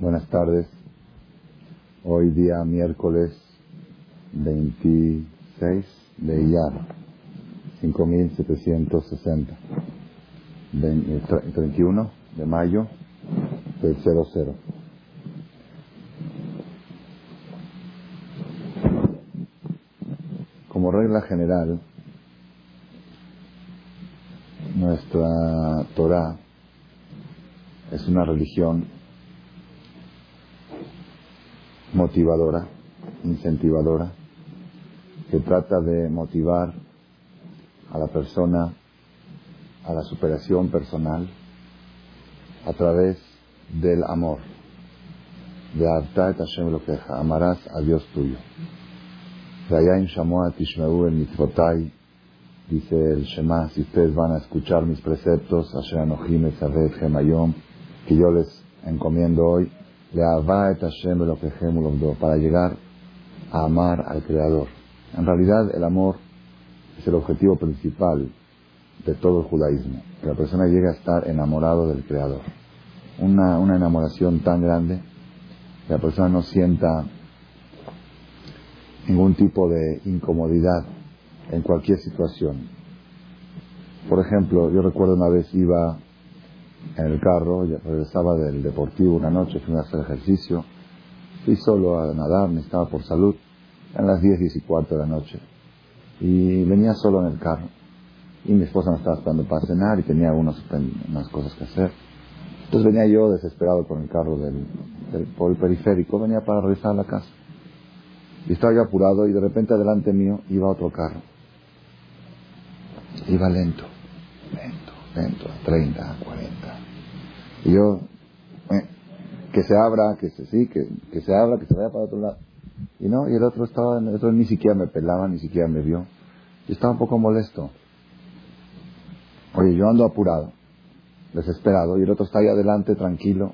Buenas tardes. Hoy día miércoles 26 de Iyar, 5760. 31 de mayo del 00. Como regla general, nuestra Torah es una religión motivadora, incentivadora, que trata de motivar a la persona a la superación personal a través del amor. De Hashem lo queja, amarás a Dios tuyo. El dice el Shema, si ustedes van a escuchar mis preceptos, Asher Anohim Gemayom, que yo les encomiendo hoy, para llegar a amar al Creador. En realidad el amor es el objetivo principal de todo el judaísmo, que la persona llegue a estar enamorado del Creador. Una, una enamoración tan grande que la persona no sienta ningún tipo de incomodidad en cualquier situación. Por ejemplo, yo recuerdo una vez iba en el carro, regresaba del deportivo una noche, fui a hacer ejercicio, fui solo a nadar, me estaba por salud, en las 10, 10 y cuarto de la noche, y venía solo en el carro. Y mi esposa me estaba esperando para cenar y tenía unas cosas que hacer. Entonces venía yo desesperado con el carro del, por el periférico, venía para regresar a la casa. Y estaba yo apurado y de repente delante mío iba otro carro. Iba lento, lento, lento, a 30, a 40. Y yo, eh, que se abra, que se, sí, que, que se abra, que se vaya para otro lado. Y no, y el otro estaba, el otro ni siquiera me pelaba, ni siquiera me vio. Y estaba un poco molesto. Oye, yo ando apurado, desesperado, y el otro está ahí adelante, tranquilo.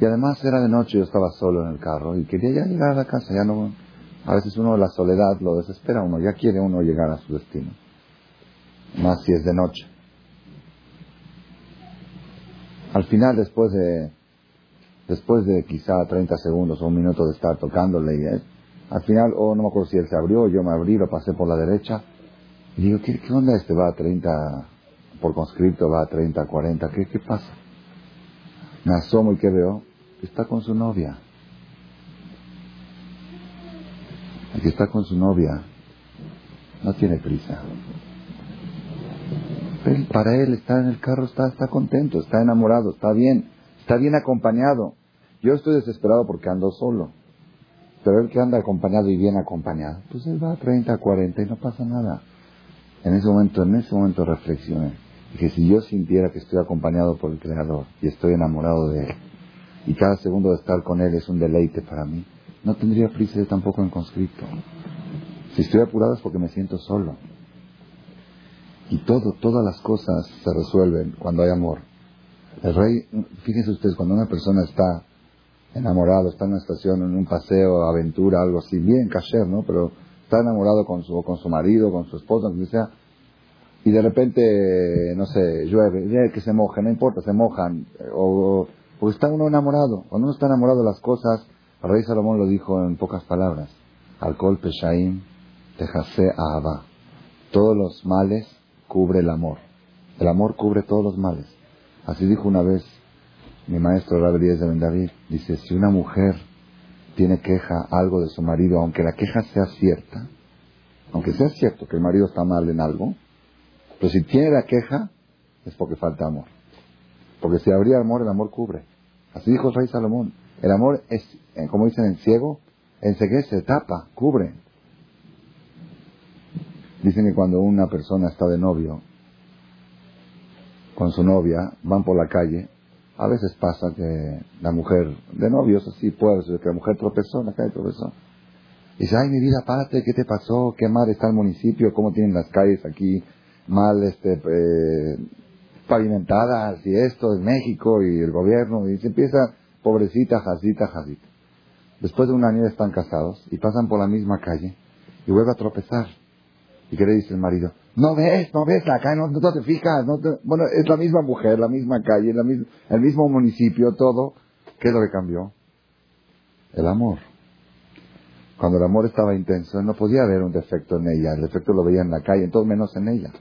Y además era de noche, yo estaba solo en el carro y quería ya llegar a la casa, ya no... A veces uno la soledad lo desespera uno, ya quiere uno llegar a su destino. Más si es de noche. Al final, después de, después de quizá 30 segundos o un minuto de estar tocándole, al final, o oh, no me acuerdo si él se abrió, yo me abrí, lo pasé por la derecha, y digo, ¿qué, qué onda este? Va a 30, por conscripto va a 30, 40, ¿qué, qué pasa? Me asomo y ¿qué veo? Está con su novia. Aquí está con su novia. No tiene prisa. Para él estar en el carro está, está contento, está enamorado, está bien, está bien acompañado. Yo estoy desesperado porque ando solo. Pero él que anda acompañado y bien acompañado, pues él va a 30, 40 y no pasa nada. En ese momento, en ese momento reflexioné. que si yo sintiera que estoy acompañado por el Creador y estoy enamorado de Él, y cada segundo de estar con Él es un deleite para mí, no tendría prisa tampoco en conscripto. Si estoy apurado es porque me siento solo. Y todo, todas las cosas se resuelven cuando hay amor. El rey, fíjense ustedes, cuando una persona está enamorado, está en una estación, en un paseo, aventura, algo así, bien cacher, ¿no? Pero está enamorado con su, con su marido, con su esposa, que sea, y de repente, no sé, llueve, que se mojen, no importa, se mojan, o, porque está uno enamorado. Cuando uno está enamorado de las cosas, el rey Salomón lo dijo en pocas palabras, alcohol peshaim, tejase ahaba. Todos los males cubre el amor. El amor cubre todos los males. Así dijo una vez mi maestro Rabbi de Ben David. Dice, si una mujer tiene queja algo de su marido, aunque la queja sea cierta, aunque sea cierto que el marido está mal en algo, pero si tiene la queja, es porque falta amor. Porque si habría amor, el amor cubre. Así dijo el rey Salomón. El amor es, eh, como dicen en ciego, se tapa, cubre. Dicen que cuando una persona está de novio con su novia, van por la calle a veces pasa que la mujer, de novios así puede ser, que la mujer tropezó en la calle, tropezó. Y dice, ay mi vida, párate, ¿qué te pasó? ¿Qué mal está el municipio? ¿Cómo tienen las calles aquí mal este, eh, pavimentadas? Y esto es México y el gobierno. Y se empieza, pobrecita, jazita, jazita. Después de un año están casados y pasan por la misma calle y vuelve a tropezar. ¿Y qué le dice el marido? No ves, no ves la calle, no, te fijas. No bueno, es la misma mujer, la misma calle, la el mismo municipio, todo. ¿Qué es lo que cambió? El amor. Cuando el amor estaba intenso, no podía ver un defecto en ella. El defecto lo veía en la calle, en todo menos en ella.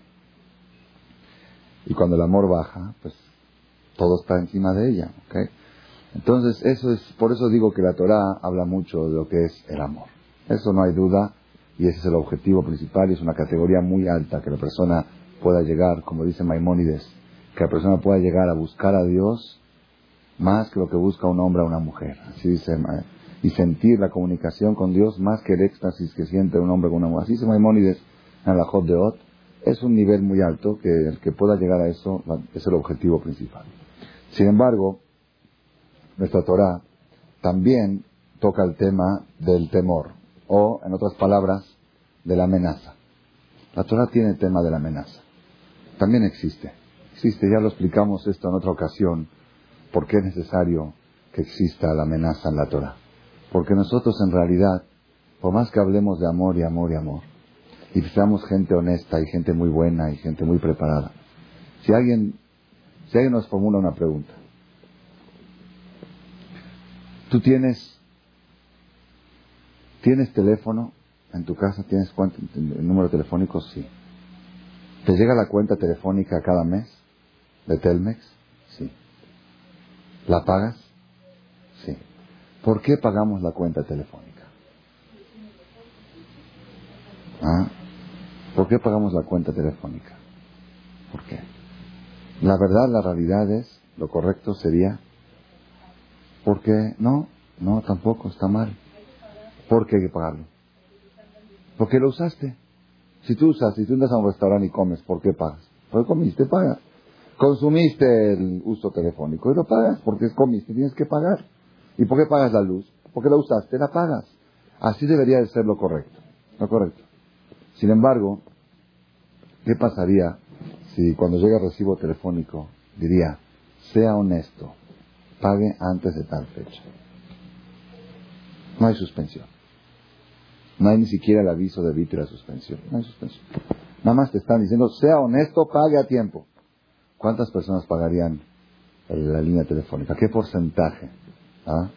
Y cuando el amor baja, pues todo está encima de ella. ¿okay? Entonces, eso es, por eso digo que la Torah habla mucho de lo que es el amor. Eso no hay duda, y ese es el objetivo principal, y es una categoría muy alta, que la persona pueda llegar, como dice Maimónides, que la persona pueda llegar a buscar a Dios más que lo que busca un hombre o una mujer. Así dice, y sentir la comunicación con Dios más que el éxtasis que siente un hombre con una mujer. Así dice Maimónides en la Jot de Ot. Es un nivel muy alto que el que pueda llegar a eso es el objetivo principal. Sin embargo, nuestra Torah también toca el tema del temor, o, en otras palabras, de la amenaza. La Torah tiene el tema de la amenaza. También existe. Existe, ya lo explicamos esto en otra ocasión, por qué es necesario que exista la amenaza en la Torah. Porque nosotros en realidad, por más que hablemos de amor y amor y amor, y seamos gente honesta y gente muy buena y gente muy preparada, si alguien, si alguien nos formula una pregunta, tú tienes, tienes teléfono en tu casa, tienes cuánto, el número telefónico, sí. ¿Te llega la cuenta telefónica cada mes de Telmex? Sí. ¿La pagas? Sí. ¿Por qué pagamos la cuenta telefónica? ¿Ah? ¿Por qué pagamos la cuenta telefónica? ¿Por qué? La verdad, la realidad es, lo correcto sería, porque no, no, tampoco, está mal. ¿Por qué hay que pagarlo? Porque lo usaste. Si tú usas, si tú andas a un restaurante y comes, ¿por qué pagas? Porque comiste, pagas. Consumiste el uso telefónico y lo pagas porque comiste, tienes que pagar. ¿Y por qué pagas la luz? Porque la usaste, la pagas. Así debería de ser lo correcto. Lo correcto. Sin embargo, ¿qué pasaría si cuando llega el recibo telefónico diría, sea honesto, pague antes de tal fecha? No hay suspensión. No hay ni siquiera el aviso de evite la suspensión. No hay suspensión. Nada más te están diciendo, sea honesto, pague a tiempo. ¿Cuántas personas pagarían la línea telefónica? ¿Qué porcentaje? ¿Ah?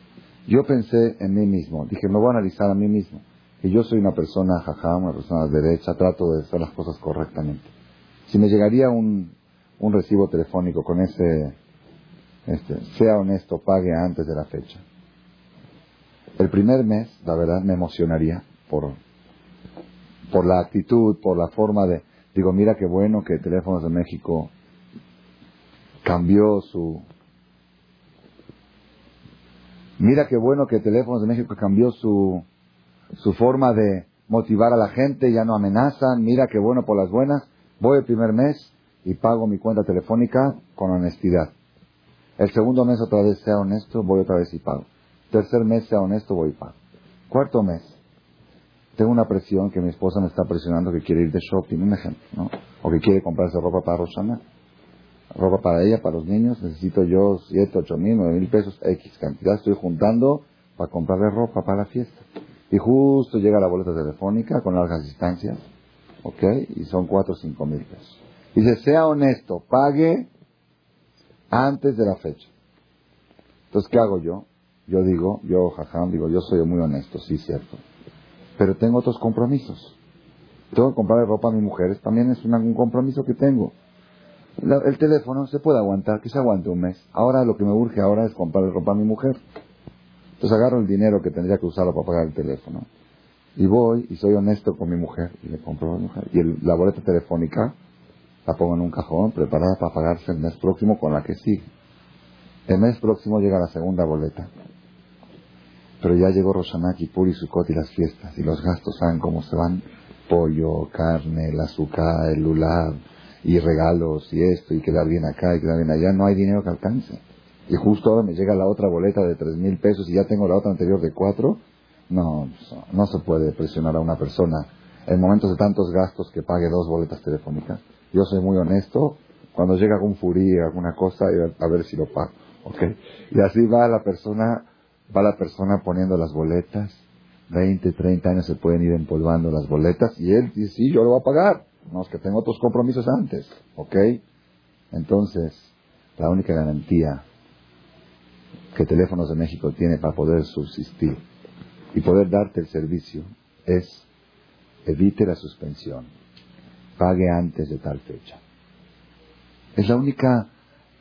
Yo pensé en mí mismo. Dije, me voy a analizar a mí mismo. Y yo soy una persona jajá, una persona derecha, trato de hacer las cosas correctamente. Si me llegaría un, un recibo telefónico con ese, este, sea honesto, pague antes de la fecha. El primer mes, la verdad, me emocionaría por, por la actitud, por la forma de, digo, mira qué bueno que Teléfonos de México cambió su, mira qué bueno que Teléfonos de México cambió su, su forma de motivar a la gente, ya no amenazan, mira qué bueno por las buenas, voy el primer mes y pago mi cuenta telefónica con honestidad. El segundo mes otra vez sea honesto, voy otra vez y pago. Tercer mes sea honesto, voy y pago. Cuarto mes, tengo una presión que mi esposa me está presionando que quiere ir de shopping, un ejemplo, ¿no? O que quiere comprarse ropa para Rosana. Ropa para ella, para los niños, necesito yo siete, ocho mil, nueve mil pesos, X cantidad estoy juntando para comprarle ropa para la fiesta. Y justo llega la boleta telefónica con largas distancias, ¿ok? Y son cuatro o cinco mil pesos. Dice, sea honesto, pague antes de la fecha. Entonces, ¿qué hago yo? Yo digo, yo, jajam, digo, yo soy muy honesto, sí, cierto. Pero tengo otros compromisos. Tengo que comprarle ropa a mi mujer, también es un compromiso que tengo. el teléfono se puede aguantar, que se aguante un mes. Ahora lo que me urge ahora es comprarle ropa a mi mujer. Entonces agarro el dinero que tendría que usarlo para pagar el teléfono. Y voy y soy honesto con mi mujer y le compro a mujer. Y la boleta telefónica la pongo en un cajón preparada para pagarse el mes próximo con la que sigue. El mes próximo llega la segunda boleta. Pero ya llegó Roshaná, Kippur y Sukkot y las fiestas. Y los gastos, ¿saben cómo se van? Pollo, carne, el azúcar, el lulab, y regalos, y esto, y quedar bien acá, y quedar bien allá. No hay dinero que alcance. Y justo ahora me llega la otra boleta de tres mil pesos y ya tengo la otra anterior de cuatro. No, no se puede presionar a una persona en momentos de tantos gastos que pague dos boletas telefónicas. Yo soy muy honesto. Cuando llega algún furí, alguna cosa, a ver si lo pago. ¿okay? Y así va la persona, va la persona poniendo las boletas. 20, 30 años se pueden ir empolvando las boletas y él dice, sí, yo lo voy a pagar. No, es que tengo otros compromisos antes. ¿Ok? Entonces, la única garantía que Teléfonos de México tiene para poder subsistir y poder darte el servicio es evite la suspensión, pague antes de tal fecha. Es la única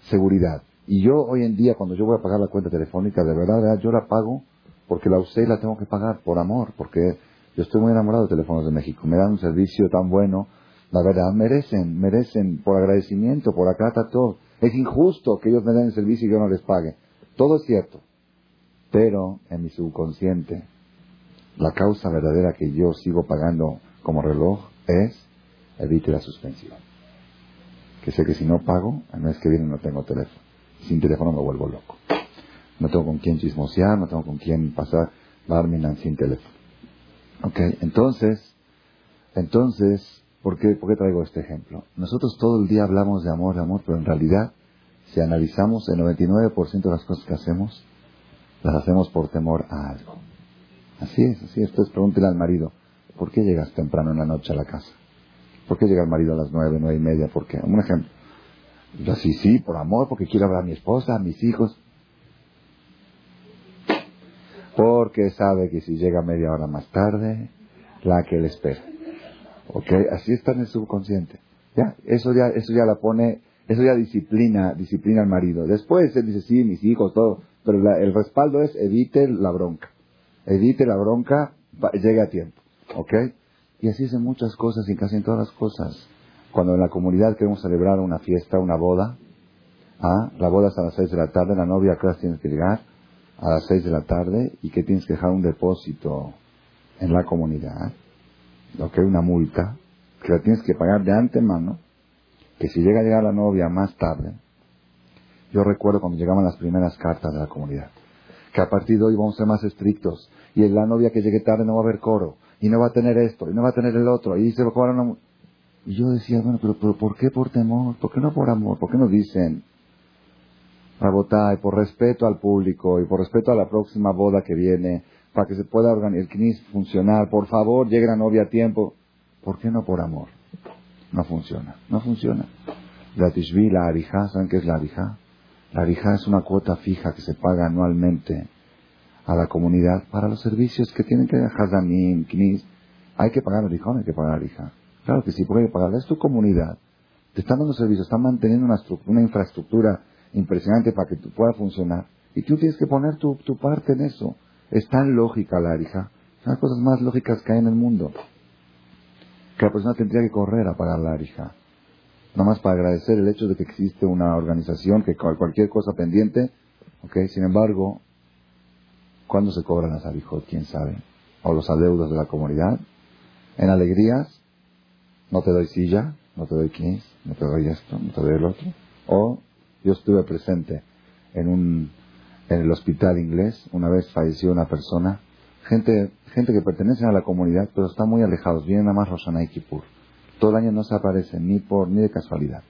seguridad. Y yo hoy en día, cuando yo voy a pagar la cuenta telefónica, de verdad, yo la pago porque la usé y la tengo que pagar por amor, porque yo estoy muy enamorado de Teléfonos de México. Me dan un servicio tan bueno, la verdad, merecen, merecen por agradecimiento, por acá está todo. Es injusto que ellos me den el servicio y yo no les pague. Todo es cierto. Pero en mi subconsciente, la causa verdadera que yo sigo pagando como reloj es evite la suspensión. Que sé que si no pago, el mes que viene no tengo teléfono. Sin teléfono me vuelvo loco. No tengo con quién chismosear, no tengo con quién pasar Barminan sin teléfono. Ok, entonces, entonces, ¿por qué, ¿por qué traigo este ejemplo? Nosotros todo el día hablamos de amor, de amor, pero en realidad, si analizamos el 99% de las cosas que hacemos, las hacemos por temor a algo. Así es, así es. Entonces pregúntele al marido, ¿por qué llegas temprano en la noche a la casa? ¿Por qué llega el marido a las nueve, nueve y media? ¿Por qué? Un ejemplo. Yo sí, sí, por amor, porque quiero hablar a mi esposa, a mis hijos. Porque sabe que si llega media hora más tarde, la que le espera. ¿Ok? Así está en el subconsciente. ¿Ya? Eso ya, eso ya la pone, eso ya disciplina, disciplina al marido. Después él dice, sí, mis hijos, todo. Pero el respaldo es evite la bronca. Evite la bronca, llegue a tiempo. ¿Ok? Y así hacen muchas cosas y casi en todas las cosas. Cuando en la comunidad queremos celebrar una fiesta, una boda, ¿ah? la boda es a las seis de la tarde, la novia a tienes que llegar a las seis de la tarde y que tienes que dejar un depósito en la comunidad, lo que es una multa, que la tienes que pagar de antemano, que si llega a llegar la novia más tarde, yo recuerdo cuando llegaban las primeras cartas de la comunidad, que a partir de hoy vamos a ser más estrictos, y la novia que llegue tarde no va a haber coro, y no va a tener esto, y no va a tener el otro, y se va a cobrar una... Y yo decía, bueno, pero, pero ¿por qué por temor? ¿Por qué no por amor? ¿Por qué no dicen, y por respeto al público y por respeto a la próxima boda que viene, para que se pueda organizar el CNIS funcionar, por favor, llegue la novia a tiempo. ¿Por qué no por amor? No funciona, no funciona. La tishvi, la arija, ¿saben qué es la arija? La arija es una cuota fija que se paga anualmente a la comunidad para los servicios que tienen que dejar Hazanim, CNIS. Hay que pagar arija, no hay que pagar arija. Claro que sí, porque pagarla. Es tu comunidad. Te están dando servicios, están manteniendo una, una infraestructura impresionante para que tú pueda funcionar. Y tú tienes que poner tu, parte en eso. Es tan lógica la arija. Son las cosas más lógicas que hay en el mundo. Que la persona tendría que correr a pagar la arija. Nada más para agradecer el hecho de que existe una organización que cualquier cosa pendiente, ¿ok? Sin embargo, ¿cuándo se cobran las arijot? ¿Quién sabe? O los adeudos de la comunidad. En alegrías, no te doy silla, no te doy knis, no te doy esto, no te doy el otro. O yo estuve presente en un en el hospital inglés, una vez falleció una persona, gente gente que pertenece a la comunidad, pero están muy alejados, vienen a más Rosana y Kippur. Todo el año no se aparecen, ni por ni de casualidad.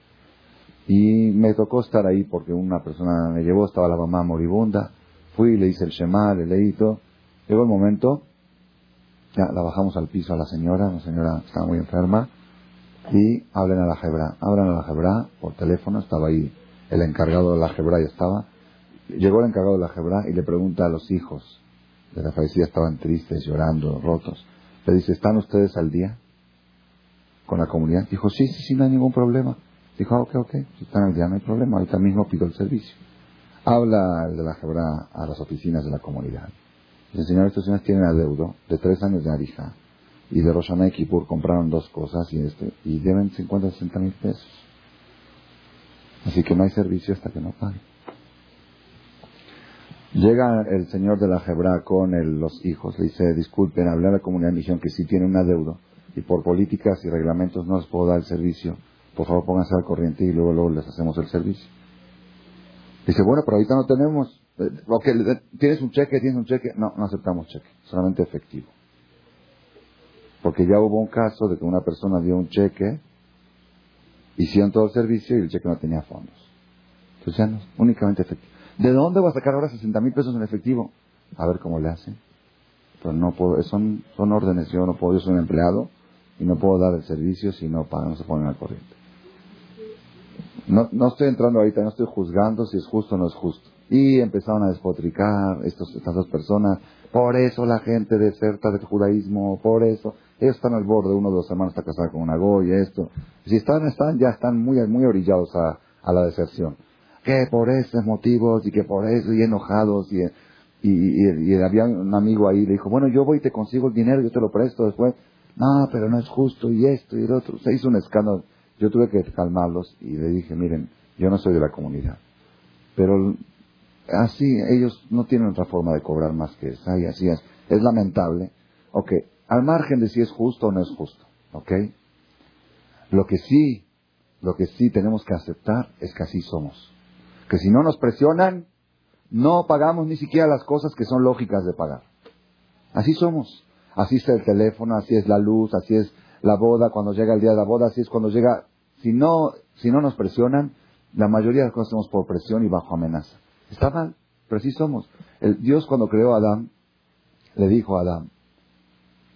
Y me tocó estar ahí porque una persona me llevó, estaba la mamá moribunda, fui, le hice el Shema, le leí todo. Llegó el momento, ya la bajamos al piso a la señora, la señora estaba muy enferma, y hablen a la Jebra. Hablan a la Jebra por teléfono, estaba ahí el encargado de la Jebra ya estaba. Llegó el encargado de la Jebra y le pregunta a los hijos de la fallecida, estaban tristes, llorando, rotos. Le dice, ¿están ustedes al día con la comunidad? Dijo, sí, sí, sí, no hay ningún problema. Dijo, ah, ok, ok, si están al día no hay problema, ahorita mismo pido el servicio. Habla el de la Jebra a las oficinas de la comunidad. Dice, señor, estos señores tienen adeudo de tres años de Arija y de Roshaná y compraron dos cosas y, este, y deben 50 60 mil pesos. Así que no hay servicio hasta que no pague. Llega el señor de la Jebra con los hijos, le dice, disculpen, hablé a la comunidad de misión que sí tiene un adeudo y por políticas y reglamentos no les puedo dar el servicio. Por favor, pónganse al corriente y luego, luego les hacemos el servicio. Dice, bueno, pero ahorita no tenemos. Eh, ¿Tienes un cheque? ¿Tienes un cheque? No, no aceptamos cheque, solamente efectivo. Porque ya hubo un caso de que una persona dio un cheque Hicieron todo el servicio y el cheque no tenía fondos. Entonces únicamente efectivo. ¿De dónde voy a sacar ahora 60 mil pesos en efectivo? A ver cómo le hacen. Pero no puedo, son, son órdenes, yo no puedo, yo soy un empleado y no puedo dar el servicio si no pagan, no se ponen al corriente. No, no estoy entrando ahorita, no estoy juzgando si es justo o no es justo. Y empezaron a despotricar estos, estas dos personas. Por eso la gente deserta del judaísmo, por eso. Ellos están al borde, uno de los hermanos está casado con una goya, esto. Si están, están, ya están muy, muy orillados a, a la deserción. Que por esos motivos y que por eso y enojados y, y, y, había un amigo ahí, le dijo, bueno, yo voy y te consigo el dinero, yo te lo presto después. No, pero no es justo y esto y el otro. Se hizo un escándalo. Yo tuve que calmarlos y le dije, miren, yo no soy de la comunidad. Pero así ellos no tienen otra forma de cobrar más que esa y así es. Es lamentable. Ok, al margen de si es justo o no es justo. Ok. Lo que sí, lo que sí tenemos que aceptar es que así somos. Que si no nos presionan, no pagamos ni siquiera las cosas que son lógicas de pagar. Así somos. Así es el teléfono, así es la luz, así es la boda, cuando llega el día de la boda, así es cuando llega. Si no, si no nos presionan, la mayoría de las cosas hacemos por presión y bajo amenaza. Está mal, pero así somos. Dios cuando creó a Adán, le dijo a Adán,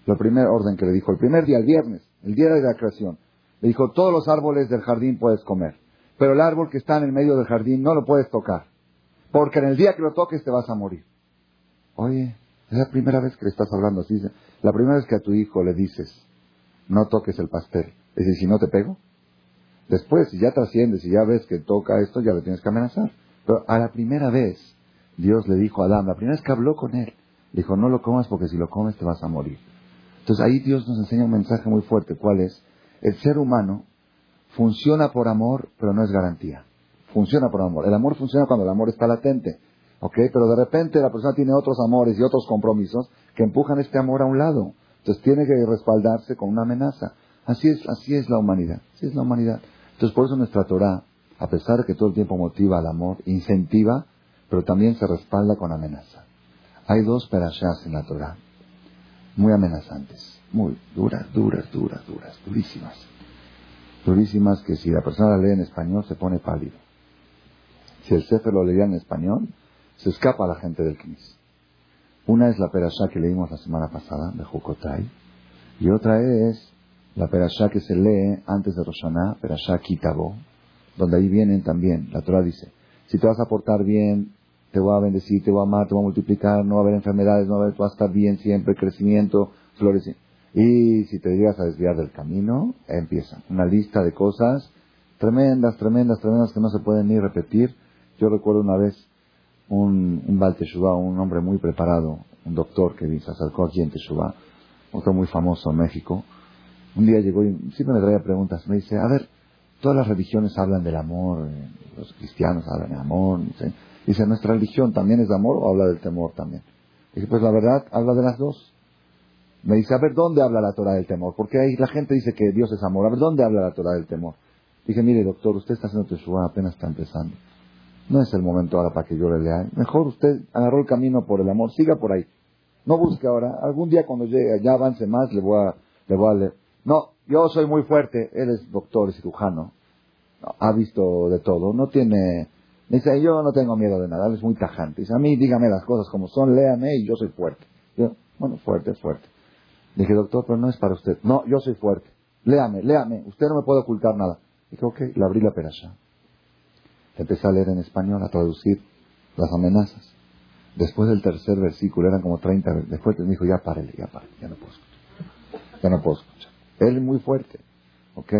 la primer orden que le dijo, el primer día, el viernes, el día de la creación, le dijo, todos los árboles del jardín puedes comer, pero el árbol que está en el medio del jardín no lo puedes tocar, porque en el día que lo toques te vas a morir. Oye, es la primera vez que le estás hablando así. La primera vez que a tu hijo le dices, no toques el pastel, es decir, si no te pego. Después, si ya trasciendes, y ya ves que toca esto, ya lo tienes que amenazar. Pero a la primera vez, Dios le dijo a Adán, la primera vez que habló con él, dijo, no lo comas porque si lo comes te vas a morir. Entonces ahí Dios nos enseña un mensaje muy fuerte, ¿cuál es? El ser humano funciona por amor, pero no es garantía. Funciona por amor. El amor funciona cuando el amor está latente. ¿Ok? Pero de repente la persona tiene otros amores y otros compromisos que empujan este amor a un lado. Entonces tiene que respaldarse con una amenaza. Así es, así es la humanidad. Así es la humanidad. Entonces por eso nuestra Torah, a pesar de que todo el tiempo motiva al amor, incentiva, pero también se respalda con amenaza. Hay dos perashas en la Torah, muy amenazantes, muy duras, duras, duras, duras, durísimas. Durísimas que si la persona la lee en español se pone pálido. Si el Sefer lo leía en español, se escapa a la gente del Knis. Una es la perashá que leímos la semana pasada, de Jukotai, y otra es la perashá que se lee antes de Roshaná, perashá Kitabo, donde ahí vienen también, la Torah dice, si te vas a portar bien, te voy a bendecir, te voy a amar, te voy a multiplicar, no va a haber enfermedades, no va a haber, estar bien siempre, crecimiento, flores. Y si te llegas a desviar del camino, empieza una lista de cosas tremendas, tremendas, tremendas que no se pueden ni repetir. Yo recuerdo una vez un, un Baal un hombre muy preparado, un doctor que se acercó aquí en Teshuvah, otro muy famoso en México. Un día llegó y siempre me traía preguntas. Me dice, a ver, todas las religiones hablan del amor, eh, los cristianos hablan de amor. Dice, ¿nuestra religión también es de amor o habla del temor también? Dice, pues la verdad, habla de las dos. Me dice, a ver, ¿dónde habla la Torah del temor? Porque ahí la gente dice que Dios es amor. A ver, ¿dónde habla la Torah del temor? Dije, mire, doctor, usted está haciendo Teshuvah, apenas está empezando. No es el momento ahora para que yo le lea. Mejor usted agarró el camino por el amor, siga por ahí. No busque ahora. Algún día cuando llegue, ya avance más, le voy a, le voy a leer. No, yo soy muy fuerte. Él es doctor, cirujano. ha visto de todo. No tiene... Dice, yo no tengo miedo de nada. Él es muy tajante. Dice, a mí dígame las cosas como son, léame y yo soy fuerte. Yo, bueno, fuerte, fuerte. Dije, doctor, pero no es para usted. No, yo soy fuerte. Léame, léame. Usted no me puede ocultar nada. Dije, ok, le abrí la perasha. Empecé a leer en español, a traducir las amenazas. Después del tercer versículo, eran como 30, después me dijo, ya párele, ya párele, ya no puedo escuchar. Ya no puedo escuchar. Él es muy fuerte, ¿ok?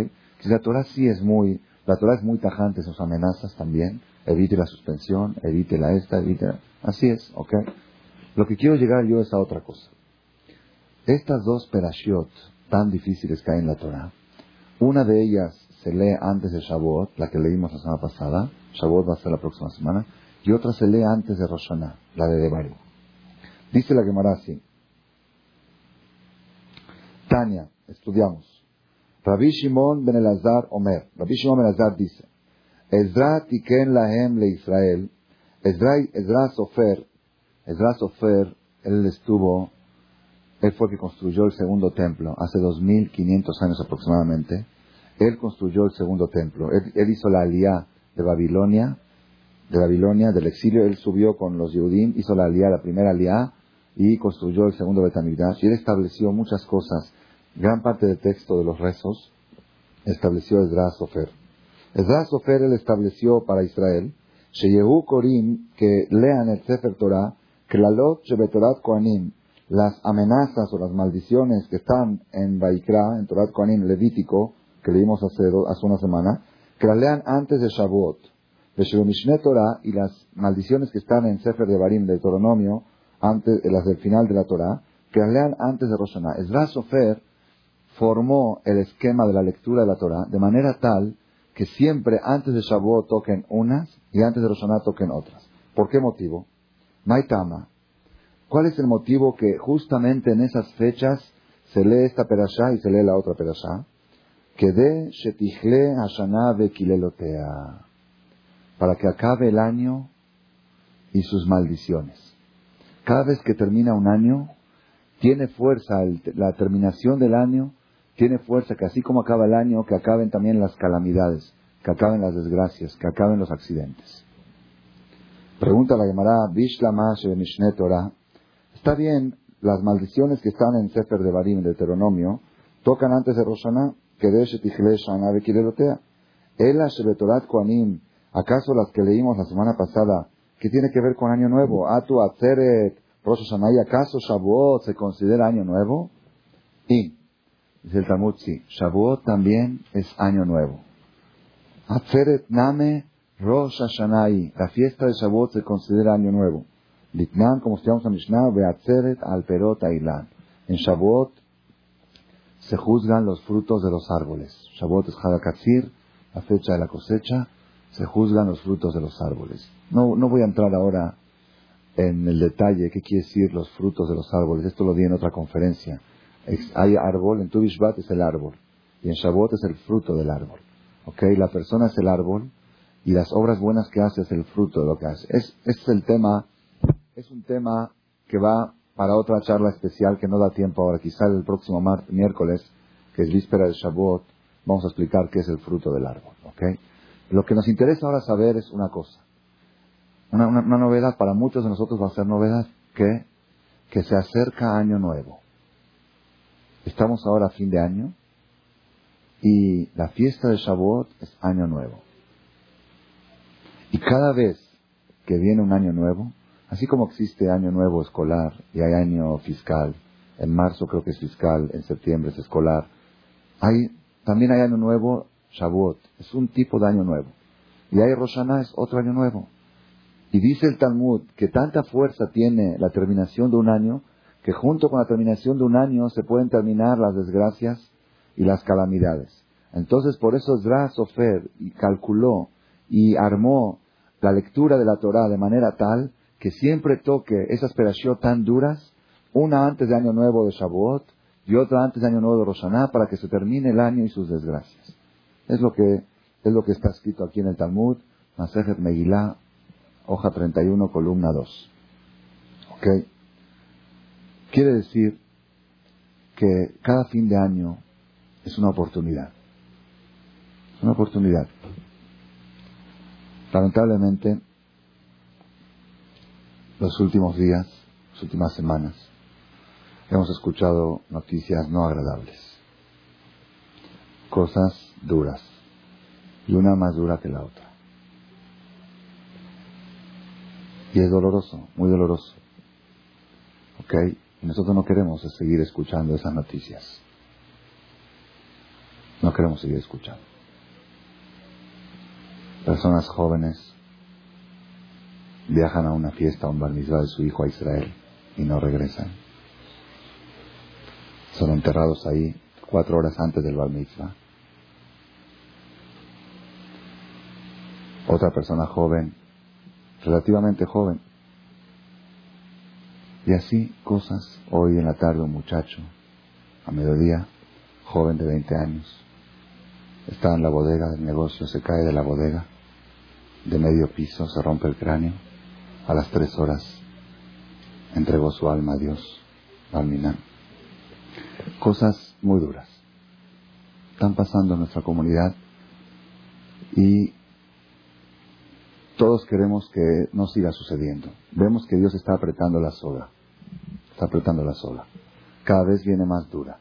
La Torah sí es muy, la Torah es muy tajante sus amenazas también. Evite la suspensión, evite la esta, evite Así es, ¿ok? Lo que quiero llegar yo es a otra cosa. Estas dos perashiot tan difíciles que hay en la Torah, una de ellas se lee antes de Shavuot, la que leímos la semana pasada, Shavuot va a ser la próxima semana, y otra se lee antes de Rosh la de Devarim. Dice la Gemara así. Tania, estudiamos. Rabbi Shimon ben Elazar Omer. Rabbi Shimon ben Elazar dice, Ezra tiken lahem le Israel, Ezra, Ezra Sofer, Ezra Sofer, él estuvo, él fue el que construyó el segundo templo, hace 2500 años aproximadamente, él construyó el segundo templo, él, hizo la aliyah de Babilonia, de Babilonia, del exilio, él subió con los Yehudim, hizo la aliyah, la primera aliyah, y construyó el segundo Betamigdash, y él estableció muchas cosas, gran parte del texto de los rezos, estableció Esdras Sofer. Esdras Sofer él estableció para Israel Sheyehu Korim, que lean el Sefer Torah, Klalot Shebetorat Koanim, las amenazas o las maldiciones que están en Baikra, en Torat Koanim Levítico, que leímos hace, hace una semana, que las lean antes de Shavuot. De Mishne Torah y las maldiciones que están en Sefer de Barim, del Deuteronomio, antes, las del final de la Torah, que las lean antes de Rosh. Ezra Sofer formó el esquema de la lectura de la Torah de manera tal que siempre antes de Shavuot toquen unas y antes de Rosh Hashanah toquen otras. ¿Por qué motivo? Maitama. ¿Cuál es el motivo que justamente en esas fechas se lee esta perashá y se lee la otra perashá? Que de Shetichle Hashanah Bekilelotea. Para que acabe el año y sus maldiciones. Cada vez que termina un año, tiene fuerza la terminación del año, tiene fuerza que así como acaba el año, que acaben también las calamidades, que acaben las desgracias, que acaben los accidentes. Pregunta la Gemara, Bishlama Mishne Torah. Está bien, las maldiciones que están en Sefer de Barim, de Deuteronomio, tocan antes de Roshaná, que de Shetichle Koanim, ¿acaso las que leímos la semana pasada, que tiene que ver con Año Nuevo? Atu Atzeret, Rosh Hashanah, ¿y acaso Shavuot se considera Año Nuevo? Y, dice el Talmud, sí, Shavuot también es Año Nuevo. Atzeret Name Rosh Hashanah, la fiesta de Shavuot se considera Año Nuevo. Litnan, como estudiamos en Mishnah, Beatzeret al Perot Ailan. En Shavuot se juzgan los frutos de los árboles. Shavuot es Hadakatzir, la fecha de la cosecha, se juzgan los frutos de los árboles. No, no voy a entrar ahora en el detalle qué quiere decir los frutos de los árboles. Esto lo di en otra conferencia. Hay árbol, en Tu es el árbol, y en Shavuot es el fruto del árbol. ¿Ok? La persona es el árbol, y las obras buenas que hace es el fruto de lo que hace. Es, es el tema es un tema que va para otra charla especial que no da tiempo ahora. Quizá el próximo miércoles, que es víspera de Shavuot, vamos a explicar qué es el fruto del árbol. Lo que nos interesa ahora saber es una cosa. Una, novedad, para muchos de nosotros va a ser novedad, que, que se acerca Año Nuevo. Estamos ahora a fin de año y la fiesta de Shavuot es Año Nuevo. Y cada vez que viene un año nuevo, Así como existe año nuevo escolar y hay año fiscal, en marzo creo que es fiscal, en septiembre es escolar, hay, también hay año nuevo Shavuot, es un tipo de año nuevo. Y hay Roshaná, es otro año nuevo. Y dice el Talmud que tanta fuerza tiene la terminación de un año, que junto con la terminación de un año se pueden terminar las desgracias y las calamidades. Entonces por eso Zra Sofer calculó y armó la lectura de la Torah de manera tal que siempre toque esas perashot tan duras, una antes de Año Nuevo de Shavuot y otra antes de Año Nuevo de Roshaná, para que se termine el año y sus desgracias. Es lo que, es lo que está escrito aquí en el Talmud, Masejet Megillah, hoja 31, columna 2. ¿Ok? Quiere decir que cada fin de año es una oportunidad. Una oportunidad. Lamentablemente, los últimos días, las últimas semanas, hemos escuchado noticias no agradables, cosas duras, y una más dura que la otra. Y es doloroso, muy doloroso. ¿Ok? Y nosotros no queremos seguir escuchando esas noticias. No queremos seguir escuchando. Personas jóvenes viajan a una fiesta, a un bar de su hijo a Israel y no regresan. Son enterrados ahí cuatro horas antes del bar mitzvah. Otra persona joven, relativamente joven. Y así cosas. Hoy en la tarde un muchacho, a mediodía, joven de 20 años, está en la bodega del negocio, se cae de la bodega, de medio piso, se rompe el cráneo a las tres horas entregó su alma a Dios, Alminán. Cosas muy duras están pasando en nuestra comunidad y todos queremos que no siga sucediendo. Vemos que Dios está apretando la soga, está apretando la soga. Cada vez viene más dura,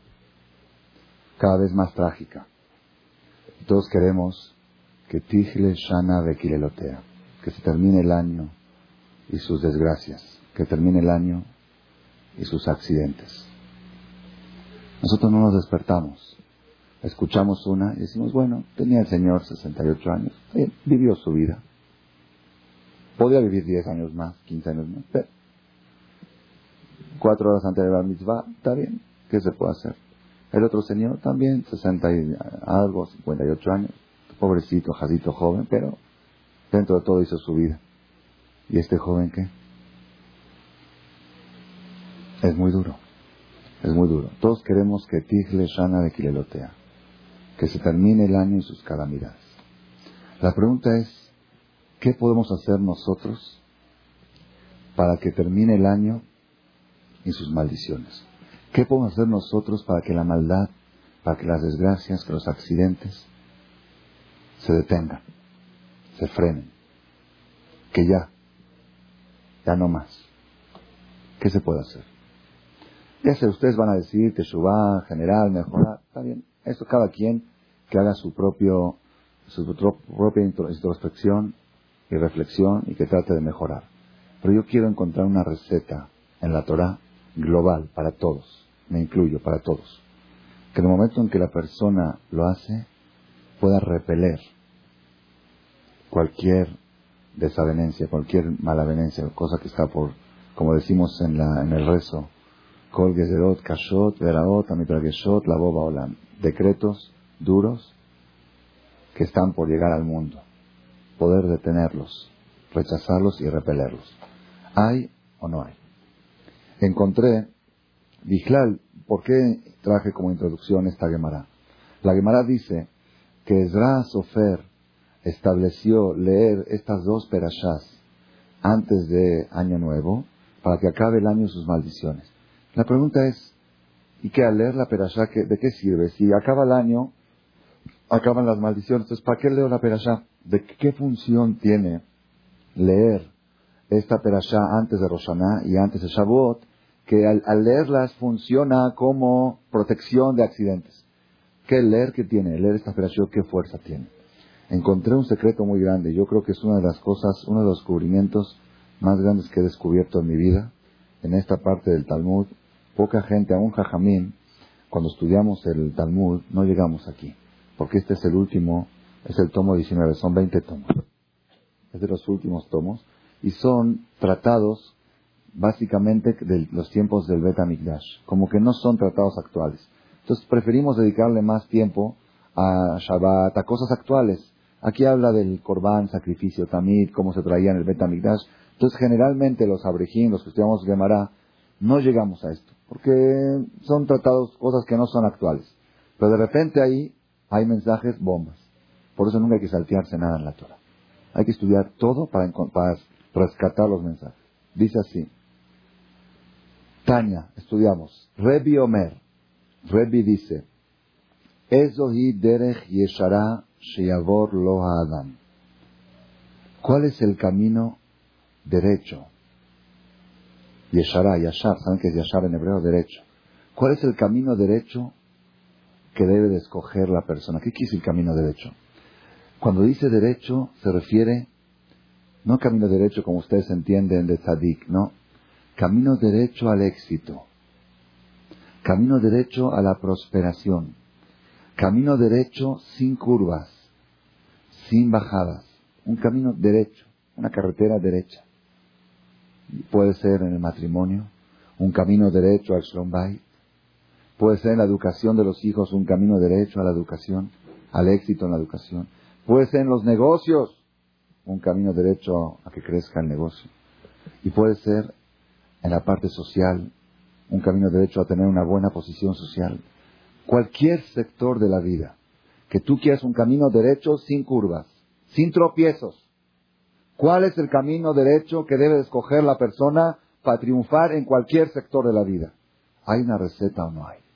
cada vez más trágica. Todos queremos que Tijle Shana Bekilelotea que se termine el año y sus desgracias, que termine el año y sus accidentes. Nosotros no nos despertamos, escuchamos una y decimos, bueno, tenía el Señor 68 años, vivió su vida. Podía vivir 10 años más, 15 años más, pero cuatro horas antes de la mitzvah, está bien, ¿qué se puede hacer? El otro señor también, 60 y algo, 58 años, pobrecito, jadito joven, pero dentro de todo hizo su vida. ¿Y este joven qué? Es muy duro, es muy duro. Todos queremos que Tigle Shana de Kilelotea, que se termine el año y sus calamidades. La pregunta es, ¿qué podemos hacer nosotros para que termine el año y sus maldiciones? ¿Qué podemos hacer nosotros para que la maldad, para que las desgracias, que los accidentes se detengan, se frenen? Que ya, ya no más. ¿Qué se puede hacer? Ya sé, ustedes van a decir va general, mejorar, está bien. Eso cada quien que haga su propio, su propia introspección y reflexión y que trate de mejorar. Pero yo quiero encontrar una receta en la Torah global para todos, me incluyo, para todos. Que en el momento en que la persona lo hace, pueda repeler cualquier desavenencia, cualquier malavenencia, cosa que está por, como decimos en, la, en el rezo, Kol Gezerot, Kashot, Veraot, la Boba Olam. Decretos duros que están por llegar al mundo. Poder detenerlos, rechazarlos y repelerlos. ¿Hay o no hay? encontré, Bijlal, ¿por qué traje como introducción esta Gemara? La Gemara dice que Ezra Sofer estableció leer estas dos perashás antes de Año Nuevo para que acabe el año sus maldiciones. La pregunta es, ¿y qué al leer la perashá, de qué sirve? Si acaba el año, acaban las maldiciones. Entonces, ¿para qué leo la perashá? ¿De qué función tiene leer esta perashá antes de Roshaná y antes de Shavuot que al, leerlas funciona como protección de accidentes. ¿Qué leer que tiene? Leer esta operación, ¿qué fuerza tiene? Encontré un secreto muy grande. Yo creo que es una de las cosas, uno de los descubrimientos más grandes que he descubierto en mi vida, en esta parte del Talmud. Poca gente, aún Jajamín, cuando estudiamos el Talmud, no llegamos aquí. Porque este es el último, es el tomo 19, son 20 tomos. Es de los últimos tomos. Y son tratados básicamente de los tiempos del Bet Mikdash, como que no son tratados actuales. Entonces preferimos dedicarle más tiempo a Shabbat, a cosas actuales. Aquí habla del Korban, sacrificio tamid, cómo se traía en el Bet Mikdash. Entonces generalmente los abrejín, los que estudiamos Gemara, no llegamos a esto, porque son tratados cosas que no son actuales. Pero de repente ahí hay mensajes bombas. Por eso nunca hay que saltearse nada en la Torah. Hay que estudiar todo para, para rescatar los mensajes. Dice así, Tania, estudiamos. Rebi Omer. Rebi dice, Ezohi derech yeshara sheyavor lo adam. ¿Cuál es el camino derecho? Yeshara, Yashar, ¿saben qué es Yashar en hebreo? Derecho. ¿Cuál es el camino derecho que debe de escoger la persona? ¿Qué quiere el camino derecho? Cuando dice derecho, se refiere no camino derecho como ustedes entienden de tzadik, no. Camino derecho al éxito. Camino derecho a la prosperación. Camino derecho sin curvas, sin bajadas. Un camino derecho, una carretera derecha. Puede ser en el matrimonio, un camino derecho al Shlom Puede ser en la educación de los hijos, un camino derecho a la educación, al éxito en la educación. Puede ser en los negocios, un camino derecho a que crezca el negocio. Y puede ser en la parte social, un camino derecho a tener una buena posición social. Cualquier sector de la vida, que tú quieras un camino derecho sin curvas, sin tropiezos. ¿Cuál es el camino derecho que debe escoger la persona para triunfar en cualquier sector de la vida? ¿Hay una receta o no hay?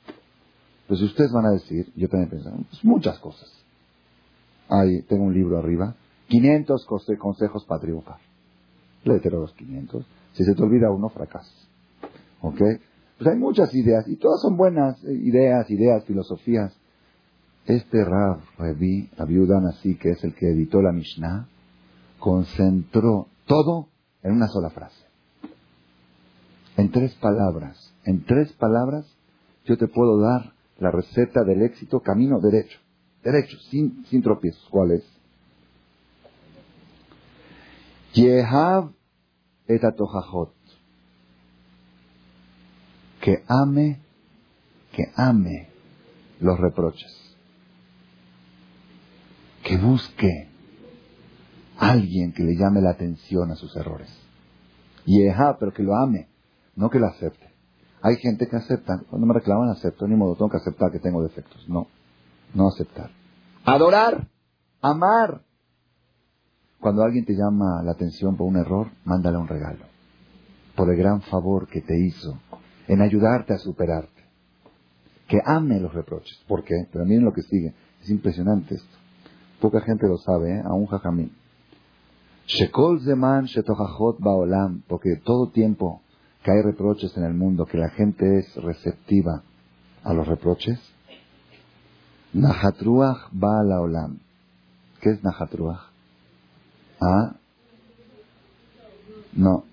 Pues ustedes van a decir, yo también pensé, pues muchas cosas. Hay, tengo un libro arriba, 500 consejos para triunfar. Léete los 500 si se te olvida uno, fracasas. ¿Ok? Pues hay muchas ideas, y todas son buenas eh, ideas, ideas, filosofías. Este Rav Revi, la viuda así, que es el que editó la Mishnah, concentró todo en una sola frase. En tres palabras. En tres palabras yo te puedo dar la receta del éxito camino derecho. Derecho, sin, sin tropiezos. ¿Cuál es? Yehav et Que ame, que ame los reproches. Que busque alguien que le llame la atención a sus errores. Yehav, pero que lo ame, no que lo acepte. Hay gente que acepta, cuando me reclaman acepto, ni modo, tengo que aceptar que tengo defectos. No, no aceptar. Adorar, amar, cuando alguien te llama la atención por un error, mándale un regalo. Por el gran favor que te hizo en ayudarte a superarte. Que ame los reproches. ¿Por qué? Pero miren lo que sigue. Es impresionante esto. Poca gente lo sabe, ¿eh? Aún jajamín. Shekol zeman baolam. Porque todo tiempo que hay reproches en el mundo, que la gente es receptiva a los reproches, Nahatruach olam. ¿Qué es Nahatruach? ¿Ah? No,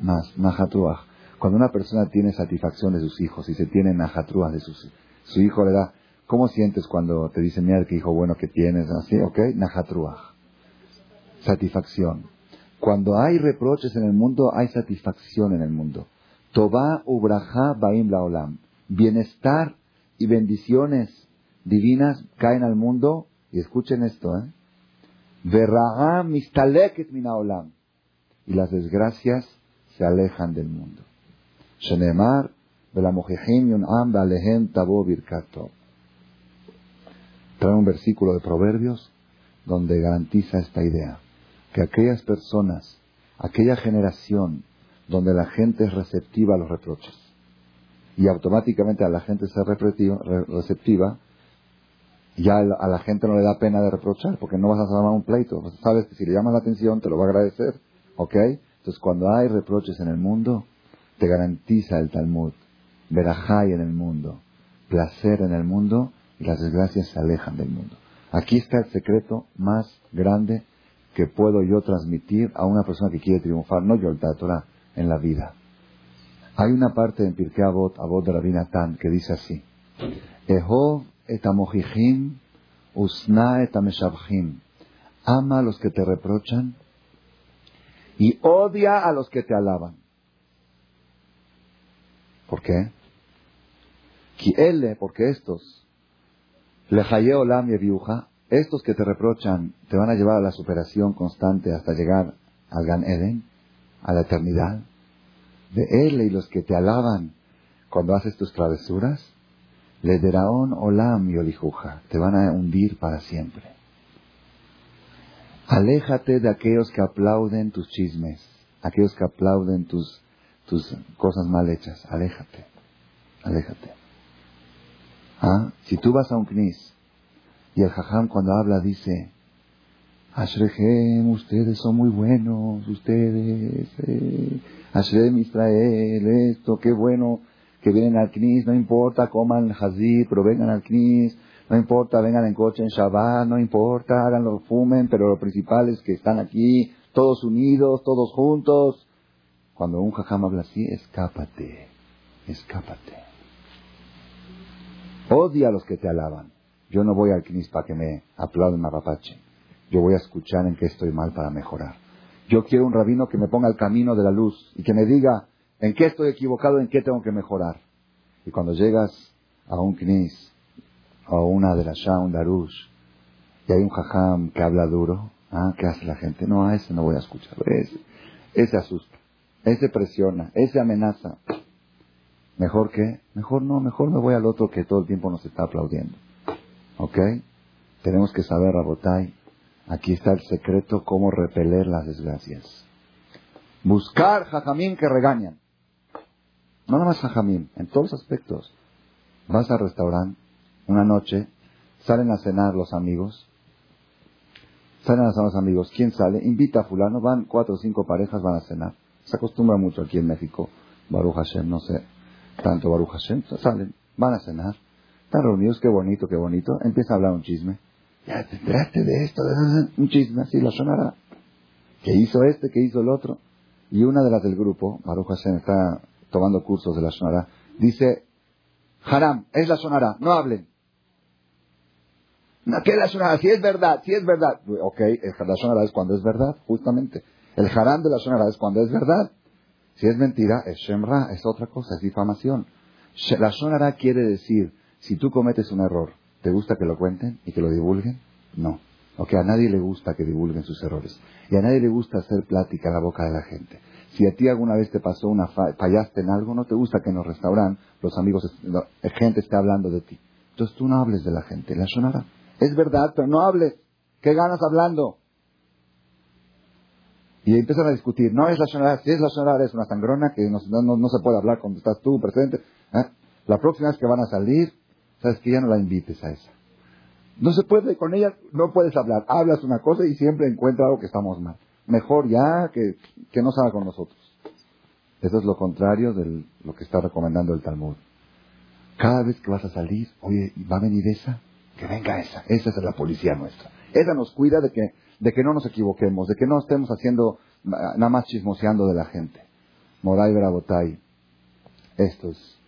más, Najatruach. Cuando una persona tiene satisfacción de sus hijos y se tiene Najatruach de sus, su hijo le da, ¿cómo sientes cuando te dicen, mira qué hijo bueno que tienes? Así, ¿ok? Najatruach. Satisfacción. Cuando hay reproches en el mundo, hay satisfacción en el mundo. Toba ubraja baim. Bienestar y bendiciones divinas caen al mundo. Y escuchen esto, ¿eh? Y las desgracias se alejan del mundo. Shenemar, Trae un versículo de Proverbios donde garantiza esta idea. Que aquellas personas, aquella generación donde la gente es receptiva a los reproches y automáticamente a la gente se receptiva, ya a la gente no le da pena de reprochar, porque no vas a llamar un pleito. Sabes que si le llamas la atención, te lo va a agradecer. ¿Ok? Entonces, cuando hay reproches en el mundo, te garantiza el Talmud. Verajay en el mundo, placer en el mundo, y las desgracias se alejan del mundo. Aquí está el secreto más grande que puedo yo transmitir a una persona que quiere triunfar, no yo el Torah, en la vida. Hay una parte en Pirkei Avot, Avot de que dice así: Ehov usna Ama a los que te reprochan y odia a los que te alaban. ¿Por qué? porque estos, lejaye olam estos que te reprochan te van a llevar a la superación constante hasta llegar al Gan Eden, a la eternidad. De él y los que te alaban cuando haces tus travesuras, le deraón olam yolijuja. Te van a hundir para siempre. Aléjate de aquellos que aplauden tus chismes, aquellos que aplauden tus, tus cosas mal hechas. Aléjate, aléjate. ¿Ah? Si tú vas a un knis y el jajam cuando habla dice, Ashrehem, ustedes son muy buenos, ustedes, eh, Israel, esto, qué bueno, que vienen al CNIS, no importa, coman hazí, pero vengan al CNIS, no importa, vengan en coche en Shabbat, no importa, háganlo, fumen, pero lo principal es que están aquí, todos unidos, todos juntos. Cuando un jajam habla así, escápate, escápate. Odia a los que te alaban. Yo no voy al CNIS para que me aplauden mapapache. Yo voy a escuchar en qué estoy mal para mejorar. Yo quiero un rabino que me ponga el camino de la luz y que me diga, ¿En qué estoy equivocado? ¿En qué tengo que mejorar? Y cuando llegas a un knis, o a una de las un darush, y hay un jajam que habla duro, ¿ah? ¿qué hace la gente? No, a ese no voy a escuchar. Ese, ese asusta, ese presiona, ese amenaza. ¿Mejor que? Mejor no, mejor me voy al otro que todo el tiempo nos está aplaudiendo. ¿Ok? Tenemos que saber, Rabotay, aquí está el secreto, cómo repeler las desgracias. Buscar jajamín que regañan. No nada más Jamín, en todos los aspectos. Vas al restaurante, una noche, salen a cenar los amigos, salen a cenar los amigos, ¿quién sale? Invita a fulano, van cuatro o cinco parejas, van a cenar. Se acostumbra mucho aquí en México, Baruch Hashem, no sé, tanto Baruch Hashem, salen, van a cenar, están reunidos, qué bonito, qué bonito, empieza a hablar un chisme. Ya de esto, un chisme, así la sonará. que hizo este, que hizo el otro. Y una de las del grupo, Baruch Hashem está tomando cursos de la Shonara, dice, Haram, es la Shonara, no hablen. ¿Qué es la Shonara? Si es verdad, si es verdad. Ok, la Shonara es cuando es verdad, justamente. El Haram de la Shonara es cuando es verdad. Si es mentira, es Shemra, es otra cosa, es difamación. La Shonara quiere decir, si tú cometes un error, ¿te gusta que lo cuenten y que lo divulguen? No. Ok, a nadie le gusta que divulguen sus errores. Y a nadie le gusta hacer plática a la boca de la gente. Si a ti alguna vez te pasó una fallaste en algo, no te gusta que en los restaurantes los amigos, la gente esté hablando de ti. Entonces tú no hables de la gente. La Shonara es verdad, pero no hables. ¿Qué ganas hablando? Y empiezan a discutir. No es la Shonara, si es la Shonara es una sangrona que no, no, se puede hablar cuando estás tú presente. ¿eh? La próxima vez que van a salir, sabes que ya no la invites a esa. No se puede, con ella no puedes hablar. Hablas una cosa y siempre encuentra algo que estamos mal. Mejor ya que, que no salga con nosotros. Eso es lo contrario de lo que está recomendando el Talmud. Cada vez que vas a salir, oye, ¿va a venir esa? Que venga esa. Esa es la policía nuestra. Esa nos cuida de que, de que no nos equivoquemos, de que no estemos haciendo nada más chismoseando de la gente. Moray Brabotay. Esto es,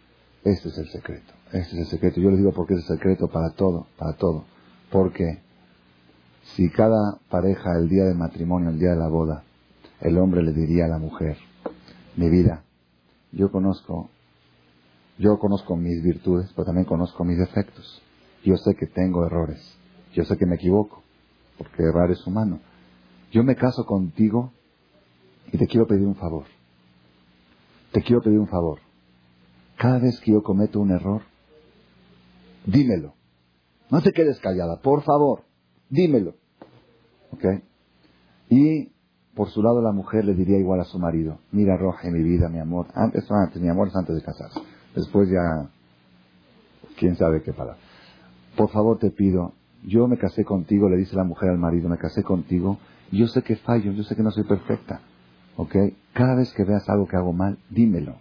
este es el secreto. Este es el secreto. Yo les digo porque es el secreto para todo, para todo. Porque si cada pareja el día del matrimonio, el día de la boda, el hombre le diría a la mujer, mi vida, yo conozco, yo conozco mis virtudes, pero también conozco mis defectos. Yo sé que tengo errores. Yo sé que me equivoco, porque errar es humano. Yo me caso contigo y te quiero pedir un favor. Te quiero pedir un favor. Cada vez que yo cometo un error, dímelo. No te quedes callada, por favor, dímelo. ¿Ok? Y por su lado la mujer le diría igual a su marido, mira Roja, mi vida, mi amor, antes antes, mi amor es antes de casarse. Después ya, quién sabe qué para. Por favor te pido, yo me casé contigo, le dice la mujer al marido, me casé contigo, yo sé que fallo, yo sé que no soy perfecta. ¿Ok? Cada vez que veas algo que hago mal, dímelo.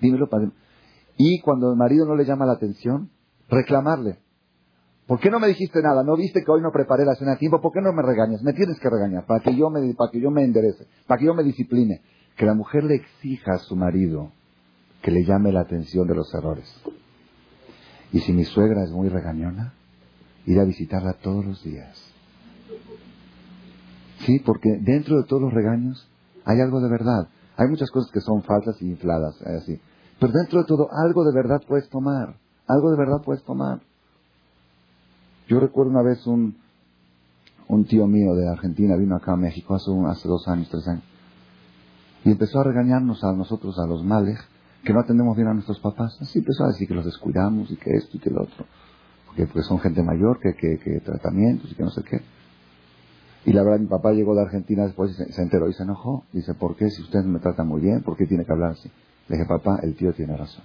Dímelo para... Y cuando el marido no le llama la atención, reclamarle. ¿Por qué no me dijiste nada? ¿No viste que hoy no preparé la cena a tiempo? ¿Por qué no me regañas? Me tienes que regañar para que yo me, para que yo me enderece, para que yo me discipline. Que la mujer le exija a su marido que le llame la atención de los errores. Y si mi suegra es muy regañona, ir a visitarla todos los días. Sí, porque dentro de todos los regaños hay algo de verdad. Hay muchas cosas que son falsas y infladas, así. Pero dentro de todo, algo de verdad puedes tomar. Algo de verdad puedes tomar. Yo recuerdo una vez un, un tío mío de Argentina vino acá a México hace, hace dos años, tres años. Y empezó a regañarnos a nosotros, a los males, que no atendemos bien a nuestros papás. Así empezó a decir que los descuidamos y que esto y que lo otro. Porque, porque son gente mayor, que, que, tratamientos y que no sé qué. Y la verdad, mi papá llegó de Argentina después y se, enteró y se enojó. Dice, ¿por qué? Si usted me trata muy bien, ¿por qué tiene que hablar así? Le dije, papá, el tío tiene razón.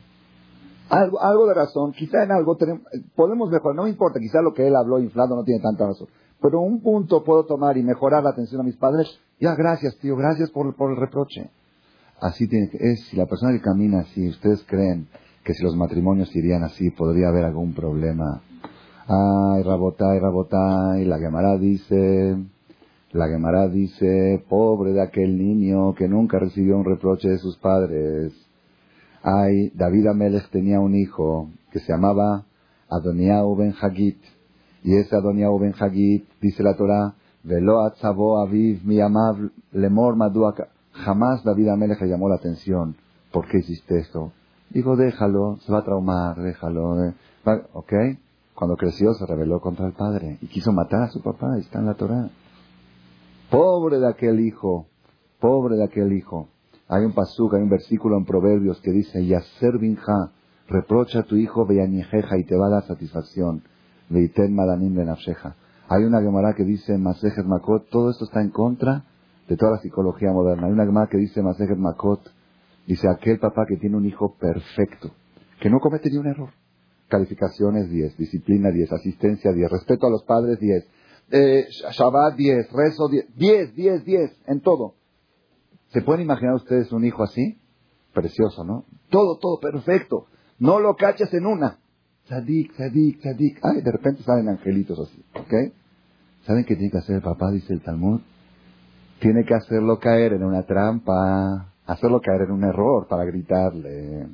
Algo, algo de razón, quizá en algo tenemos, podemos mejorar, no me importa, quizá lo que él habló inflado no tiene tanta razón. Pero un punto puedo tomar y mejorar la atención a mis padres. Ya, gracias, tío, gracias por, por el reproche. Así tiene que, es, si la persona que camina así, ustedes creen que si los matrimonios irían así, podría haber algún problema. Ay, rabotay, rabotay, la Gemara dice, la Gemara dice, pobre de aquel niño que nunca recibió un reproche de sus padres. Ay, David Amelech tenía un hijo que se llamaba Adoniau ben Hagit. Y ese Adoniau ben Hagit, dice la Torah, Velo atzavo aviv mi amav lemor maduaka. Jamás David Amelech le llamó la atención. ¿Por qué hiciste esto? Dijo, déjalo, se va a traumar, déjalo. Eh". ¿Ok? Cuando creció se rebeló contra el padre y quiso matar a su papá, está en la Torah. Pobre de aquel hijo, pobre de aquel hijo. Hay un pasuk, hay un versículo en Proverbios que dice, Yaser binja, reprocha a tu hijo veyañejeja y te va a dar satisfacción. Veiten. Hay una Gemara que dice, Masejet Makot, todo esto está en contra de toda la psicología moderna. Hay una Gemara que dice, Masejet Makot, dice, aquel papá que tiene un hijo perfecto, que no comete ni un error. Calificaciones 10, disciplina 10, asistencia 10, respeto a los padres 10, eh, Shabbat 10, rezo 10, 10, 10, 10, en todo. ¿Se pueden imaginar ustedes un hijo así? Precioso, ¿no? Todo, todo perfecto. No lo cachas en una. Sadik, sadik, sadik. Ay, de repente salen angelitos así, ¿ok? ¿Saben qué tiene que hacer el papá? Dice el Talmud. tiene que hacerlo caer en una trampa, hacerlo caer en un error para gritarle.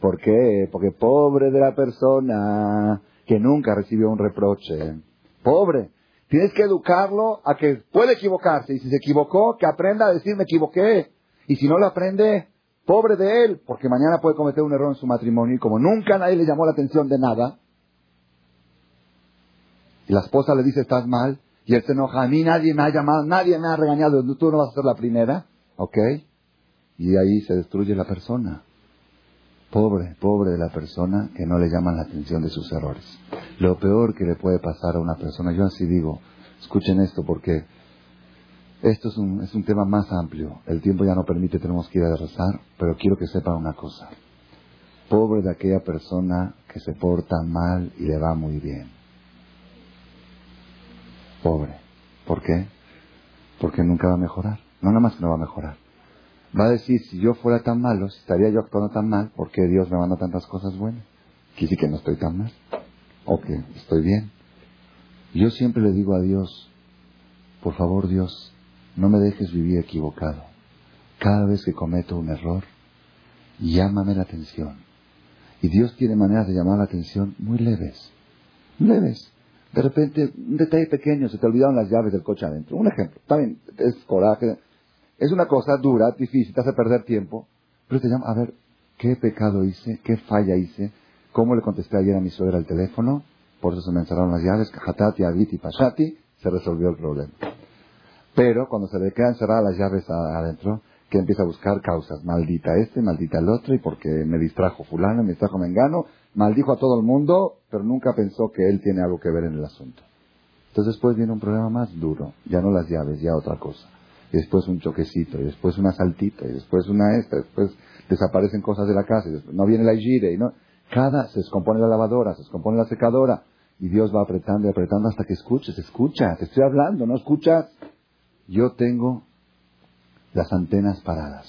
¿Por qué? Porque pobre de la persona que nunca recibió un reproche. Pobre. Tienes que educarlo a que puede equivocarse. Y si se equivocó, que aprenda a decir me equivoqué. Y si no lo aprende, pobre de él, porque mañana puede cometer un error en su matrimonio. Y como nunca nadie le llamó la atención de nada, y la esposa le dice estás mal, y él se enoja, a mí nadie me ha llamado, nadie me ha regañado, tú no vas a ser la primera, ¿ok? Y ahí se destruye la persona. Pobre, pobre de la persona que no le llaman la atención de sus errores. Lo peor que le puede pasar a una persona, yo así digo, escuchen esto porque esto es un, es un tema más amplio. El tiempo ya no permite, tenemos que ir a rezar, pero quiero que sepan una cosa. Pobre de aquella persona que se porta mal y le va muy bien. Pobre. ¿Por qué? Porque nunca va a mejorar. No nada más que no va a mejorar va a decir, si yo fuera tan malo, si estaría yo actuando tan mal, ¿por qué Dios me manda tantas cosas buenas? Quiere que no estoy tan mal, o que estoy bien. Yo siempre le digo a Dios, por favor Dios, no me dejes vivir equivocado. Cada vez que cometo un error, llámame la atención. Y Dios tiene maneras de llamar la atención muy leves, leves. De repente, un detalle pequeño, se te olvidaron las llaves del coche adentro. Un ejemplo, también es coraje, es una cosa dura, difícil, te hace perder tiempo, pero te llama, a ver, ¿qué pecado hice? ¿Qué falla hice? ¿Cómo le contesté ayer a mi suegra al teléfono? Por eso se me encerraron las llaves, Kahatati, Aviti, Pashati, se resolvió el problema. Pero cuando se le quedan cerradas las llaves adentro, que empieza a buscar causas. Maldita este, maldita el otro, y porque me distrajo fulano, me distrajo mengano, maldijo a todo el mundo, pero nunca pensó que él tiene algo que ver en el asunto. Entonces después viene un problema más duro, ya no las llaves, ya otra cosa y después un choquecito, y después una saltita, y después una esta, después desaparecen cosas de la casa, y no viene la gire, y no, cada, se descompone la lavadora, se descompone la secadora, y Dios va apretando y apretando hasta que escuches, escucha, te estoy hablando, ¿no escuchas? Yo tengo las antenas paradas.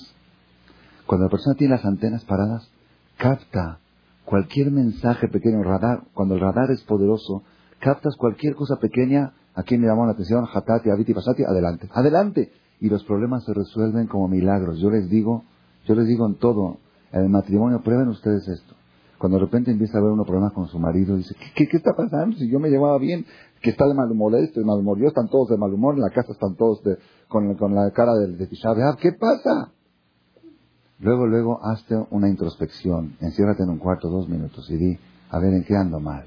Cuando la persona tiene las antenas paradas, capta cualquier mensaje pequeño, radar, cuando el radar es poderoso, captas cualquier cosa pequeña, aquí me llamó la atención, hatati, aviti, pasati, adelante, adelante y los problemas se resuelven como milagros. Yo les digo, yo les digo en todo, en el matrimonio, prueben ustedes esto. Cuando de repente empieza a haber unos problemas con su marido, dice, ¿qué, qué, está pasando? Si yo me llevaba bien, que está de mal humor esto, de mal humor yo, están todos de mal humor, en la casa están todos con, la cara de, de ¿qué pasa? Luego, luego, hazte una introspección, enciérrate en un cuarto, dos minutos y di, a ver, ¿en qué ando mal?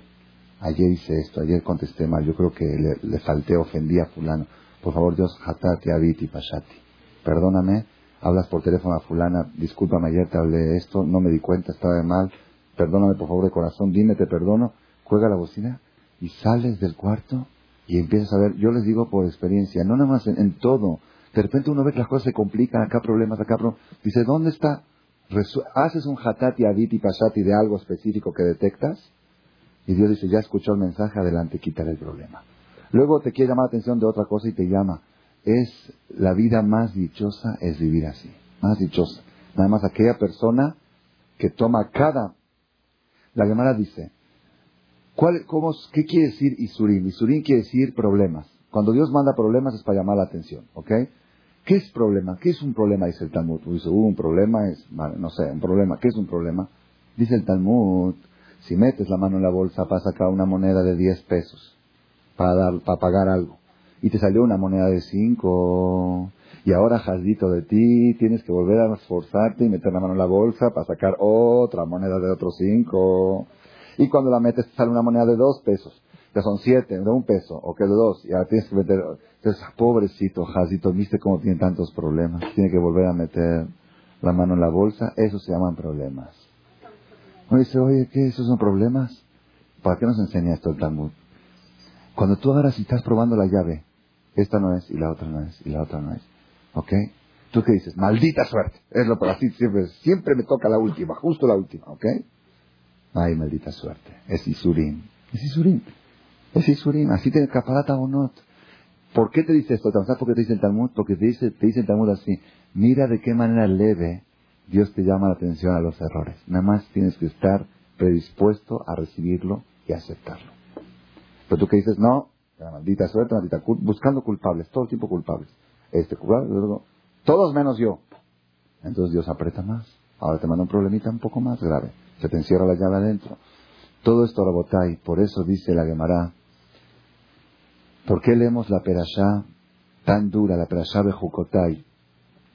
Ayer hice esto, ayer contesté mal, yo creo que le, le falté, ofendí a fulano. Por favor, Dios, hatati, abiti, pashati. Perdóname, hablas por teléfono a fulana, discúlpame, ayer te hablé esto, no me di cuenta, estaba de mal, perdóname por favor de corazón, dime, te perdono, juega la bocina y sales del cuarto y empiezas a ver, yo les digo por experiencia, no nada más en, todo, de repente uno ve que las cosas se complican, acá problemas, acá problemas, dice, ¿dónde está? haces un hatati, abiti, pashati de algo específico que detectas y Dios dice, ya escuchó el mensaje, adelante, quítale el problema. Luego te quiere llamar la atención de otra cosa y te llama. Es la vida más dichosa, es vivir así. Más dichosa. Nada más aquella persona que toma cada... La Gemara dice, ¿cuál, cómo, ¿qué quiere decir Isurim? Isurim quiere decir problemas. Cuando Dios manda problemas es para llamar la atención, ¿ok? ¿Qué es problema? ¿Qué es un problema? Dice el Talmud. Dice, uh, un problema es, no sé, un problema. ¿Qué es un problema? Dice el Talmud, si metes la mano en la bolsa para sacar una moneda de 10 pesos para, dar, para pagar algo. Y te salió una moneda de cinco. Y ahora, jaldito de ti, tienes que volver a esforzarte y meter la mano en la bolsa para sacar otra moneda de otros cinco. Y cuando la metes, te sale una moneda de dos pesos. Ya son siete, de un peso, o que de dos. Y ahora tienes que meter. Entonces, pobrecito, jaldito, viste cómo tiene tantos problemas. Tiene que volver a meter la mano en la bolsa. Eso se llaman problemas. Uno dice, oye, ¿qué? ¿Esos son problemas? ¿Para qué nos enseña esto el Talmud? Cuando tú agarras y estás probando la llave, esta no es y la otra no es y la otra no es. ¿Ok? ¿Tú qué dices? Maldita suerte. Es lo por así siempre. Siempre me toca la última, justo la última. ¿Ok? Ay, maldita suerte. Es Isurim. Es Isurim. Es Isurim. Así te caparata o no. ¿Por qué te dice esto? ¿Sabes por qué te dice Talmud? Porque te dice, te dice Talmud así. Mira de qué manera leve Dios te llama la atención a los errores. Nada más tienes que estar predispuesto a recibirlo y aceptarlo. Pero tú que dices, no, la maldita suerte, maldita buscando culpables, todo tipo culpables. este, todos menos yo. Entonces Dios aprieta más. Ahora te manda un problemita un poco más grave. Se te encierra la llave adentro. Todo esto y por eso dice la Gemara. ¿Por qué leemos la perashá tan dura, la perashá de Jukotai,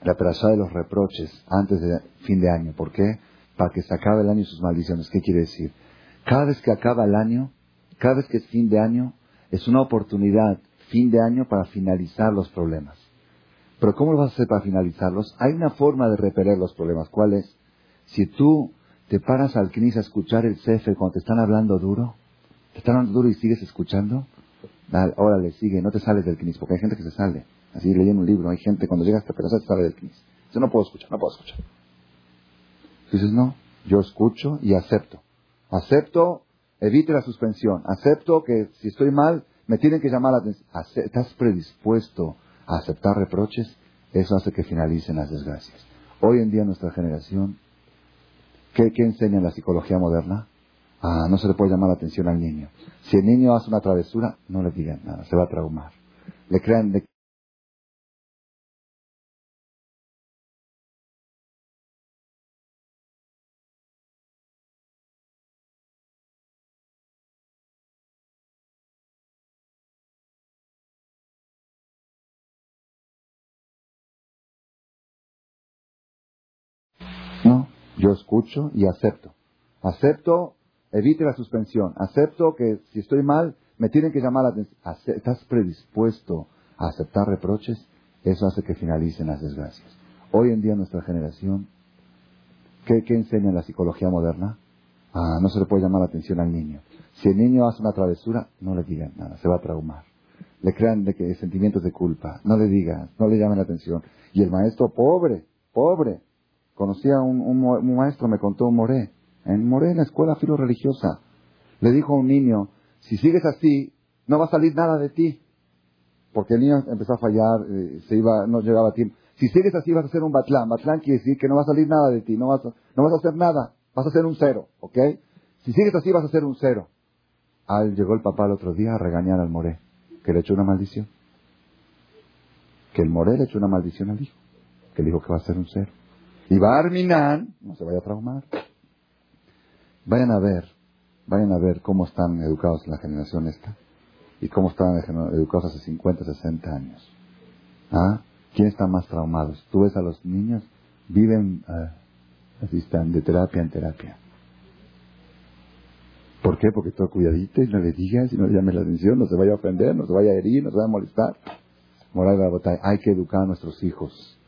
la perashá de los reproches antes de fin de año? ¿Por qué? Para que se acabe el año y sus maldiciones. ¿Qué quiere decir? Cada vez que acaba el año, cada vez que es fin de año, es una oportunidad, fin de año, para finalizar los problemas. Pero ¿cómo lo vas a hacer para finalizarlos? Hay una forma de repeler los problemas. ¿Cuál es? Si tú te paras al knis a escuchar el cefe cuando te están hablando duro, te están hablando duro y sigues escuchando, órale, sigue, no te sales del knis, porque hay gente que se sale. Así leyendo un libro, hay gente cuando llega hasta pero se sale del knis. Dice, no puedo escuchar, no puedo escuchar. Dices, no, yo escucho y acepto. Acepto, evite la suspensión. Acepto que si estoy mal, me tienen que llamar la atención. ¿Estás predispuesto a aceptar reproches? Eso hace que finalicen las desgracias. Hoy en día nuestra generación, ¿qué, qué enseña la psicología moderna? Ah, no se le puede llamar la atención al niño. Si el niño hace una travesura, no le digan nada, se va a traumar. Le crean, Yo escucho y acepto. Acepto, evite la suspensión. Acepto que si estoy mal, me tienen que llamar la atención. ¿Estás predispuesto a aceptar reproches? Eso hace que finalicen las desgracias. Hoy en día nuestra generación, ¿qué, enseña la psicología moderna? Ah, no se le puede llamar la atención al niño. Si el niño hace una travesura, no le digan nada, se va a traumar. Le crean de que sentimientos de culpa, no le digan, no le llamen la atención. Y el maestro, pobre, pobre, Conocí a un, maestro, me contó un moré, en moré en la escuela filo religiosa. Le dijo a un niño, si sigues así, no va a salir nada de ti. Porque el niño empezó a fallar, eh, se iba, no llegaba a tiempo. Si sigues así vas a ser un batlán. Batlán quiere decir que no va a salir nada de ti, no vas a, no vas a hacer nada, vas a ser un cero, ¿ok? Si sigues así vas a ser un cero. Al llegó el papá el otro día a regañar al moré, que le echó una maldición. Que el moré le echó una maldición al hijo, que le dijo que va a ser un cero. Y va Arminan, no se vaya a traumar. Vayan a ver, vayan a ver cómo están educados la generación esta y cómo están educados hace 50, 60 años. ¿Ah? ¿Quién está más traumados? Tú ves a los niños, viven, uh, así están, de terapia en terapia. ¿Por qué? Porque todo cuidadito y no le digas y no le llames la atención, no se vaya a ofender, no se vaya a herir, no se vaya a molestar. Moral de la botella, hay que educar a nuestros hijos.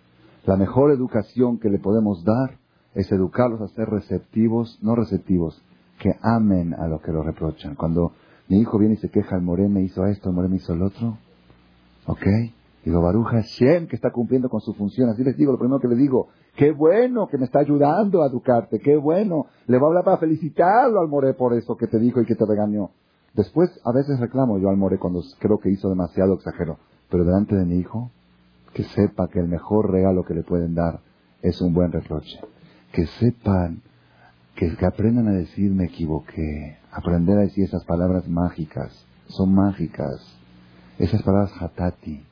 La mejor educación que le podemos dar es educarlos a ser receptivos, no receptivos, que amen a lo que lo reprochan. Cuando mi hijo viene y se queja, el Moré me hizo esto, el Moré me hizo el otro, ¿ok? Digo, Baruja Hashem, que está cumpliendo con su función. Así les digo, lo primero que le digo, qué bueno que me está ayudando a educarte, qué bueno. Le voy a hablar para felicitarlo al Moré por eso que te dijo y que te regañó. Después, a veces reclamo yo al Moré cuando creo que hizo demasiado exagero. Pero delante de mi hijo, que sepa que el mejor regalo que le pueden dar es un buen reproche. Que sepan, que, aprendan a decir me equivoqué, aprender a decir esas palabras mágicas, son mágicas. Esas palabras hatati.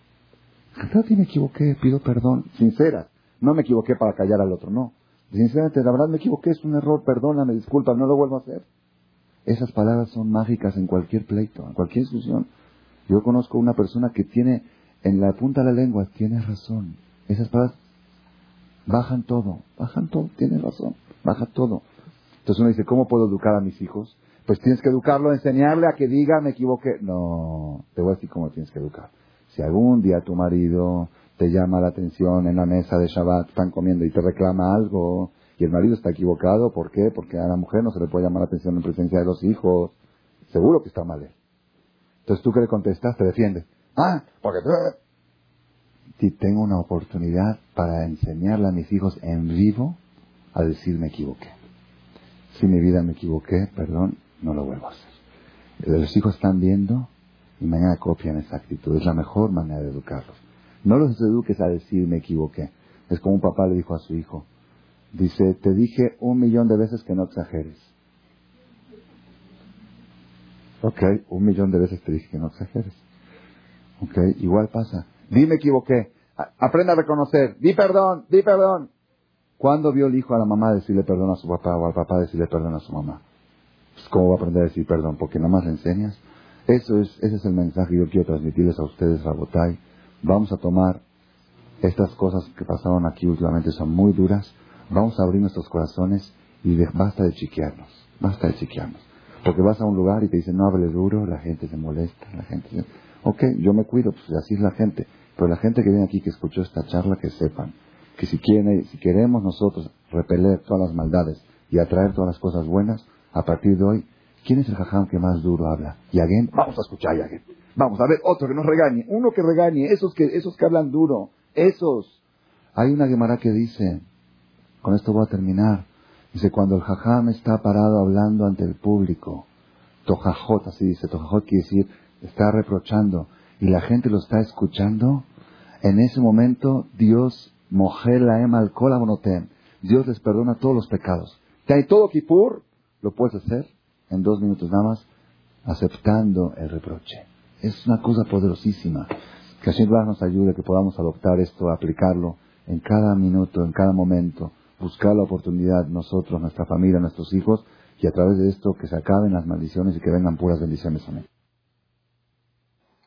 Hatati me equivoqué, pido perdón, sincera. No me equivoqué para callar al otro, no. Sinceramente, la verdad me equivoqué, es un error, perdóname, disculpa, no lo vuelvo a hacer. Esas palabras son mágicas en cualquier pleito, en cualquier discusión. Yo conozco una persona que tiene en la punta de la lengua, tienes razón. Esas palabras bajan todo, bajan todo, tienes razón, baja todo. Entonces uno dice, ¿cómo puedo educar a mis hijos? Pues tienes que educarlo, enseñarle a que diga, me equivoqué. No, te voy a decir cómo tienes que educar. Si algún día tu marido te llama la atención en la mesa de Shabbat, están comiendo y te reclama algo, y el marido está equivocado, ¿por qué? Porque a la mujer no se le puede llamar la atención en presencia de los hijos. Seguro que está mal Entonces tú que le contestas, te defiendes. Ah, porque si tengo una oportunidad para enseñarle a mis hijos en vivo a decir me equivoqué. Si mi vida me equivoqué, perdón, no lo vuelvo a hacer. Los hijos están viendo y mañana copian esa actitud. Es la mejor manera de educarlos. No los eduques a decir me equivoqué. Es como un papá le dijo a su hijo. Dice, te dije un millón de veces que no exageres. Ok, un millón de veces te dije que no exageres. Ok, igual pasa. Dime equivoqué. Aprenda a reconocer. Di perdón, di perdón. ¿Cuándo vio el hijo a la mamá decirle perdón a su papá o al papá decirle perdón a su mamá? Pues, ¿Cómo va a aprender a decir perdón? Porque nada más le enseñas. Eso es, ese es el mensaje que yo quiero transmitirles a ustedes, Rabotay. Vamos a tomar estas cosas que pasaron aquí últimamente, son muy duras. Vamos a abrir nuestros corazones y basta de chiquearnos. Basta de chiquearnos. Porque vas a un lugar y te dicen, no hable duro, la gente se molesta, la gente se... Ok, yo me cuido, pues así es la gente. Pero la gente que viene aquí, que escuchó esta charla, que sepan que si, quieren, si queremos nosotros repeler todas las maldades y atraer todas las cosas buenas, a partir de hoy, ¿quién es el jajam que más duro habla? Yaguen, vamos a escuchar Yaguen. Vamos a ver otro que nos regañe, uno que regañe, esos que, esos que hablan duro, esos. Hay una Gemara que dice, con esto voy a terminar, dice, cuando el jajam está parado hablando ante el público, tojajot, así dice, tojajot quiere decir, está reprochando, y la gente lo está escuchando, en ese momento Dios la al Dios les perdona todos los pecados. Que hay todo Kipur, lo puedes hacer en dos minutos nada más, aceptando el reproche. Es una cosa poderosísima. Que Hashem nos ayude, que podamos adoptar esto, aplicarlo en cada minuto, en cada momento, buscar la oportunidad nosotros, nuestra familia, nuestros hijos, y a través de esto que se acaben las maldiciones y que vengan puras bendiciones. Amén.